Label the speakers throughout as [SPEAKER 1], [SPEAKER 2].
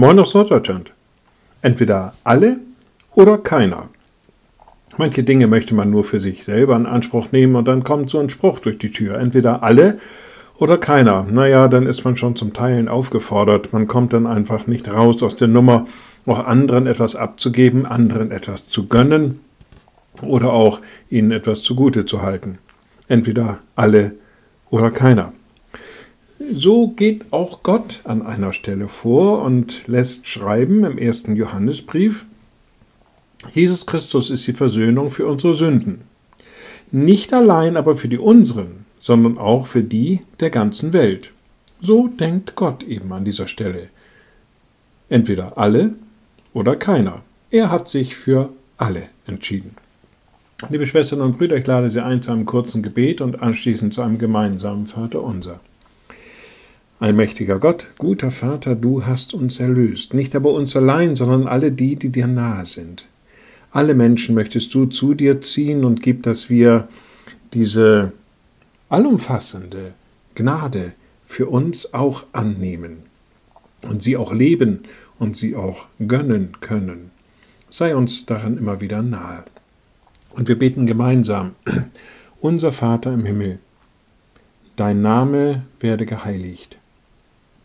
[SPEAKER 1] Moin aus Norddeutschland. Entweder alle oder keiner. Manche Dinge möchte man nur für sich selber in Anspruch nehmen und dann kommt so ein Spruch durch die Tür. Entweder alle oder keiner. Naja, dann ist man schon zum Teilen aufgefordert. Man kommt dann einfach nicht raus aus der Nummer, auch anderen etwas abzugeben, anderen etwas zu gönnen oder auch ihnen etwas zugute zu halten. Entweder alle oder keiner. So geht auch Gott an einer Stelle vor und lässt schreiben im ersten Johannesbrief, Jesus Christus ist die Versöhnung für unsere Sünden. Nicht allein aber für die unseren, sondern auch für die der ganzen Welt. So denkt Gott eben an dieser Stelle. Entweder alle oder keiner. Er hat sich für alle entschieden. Liebe Schwestern und Brüder, ich lade Sie ein zu einem kurzen Gebet und anschließend zu einem gemeinsamen Vater unser. Allmächtiger Gott, guter Vater, du hast uns erlöst, nicht aber uns allein, sondern alle die, die dir nahe sind. Alle Menschen möchtest du zu dir ziehen und gib, dass wir diese allumfassende Gnade für uns auch annehmen und sie auch leben und sie auch gönnen können. Sei uns daran immer wieder nahe. Und wir beten gemeinsam, unser Vater im Himmel, dein Name werde geheiligt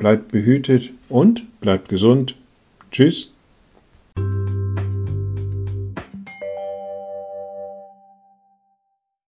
[SPEAKER 1] bleibt behütet und bleibt gesund. Tschüss.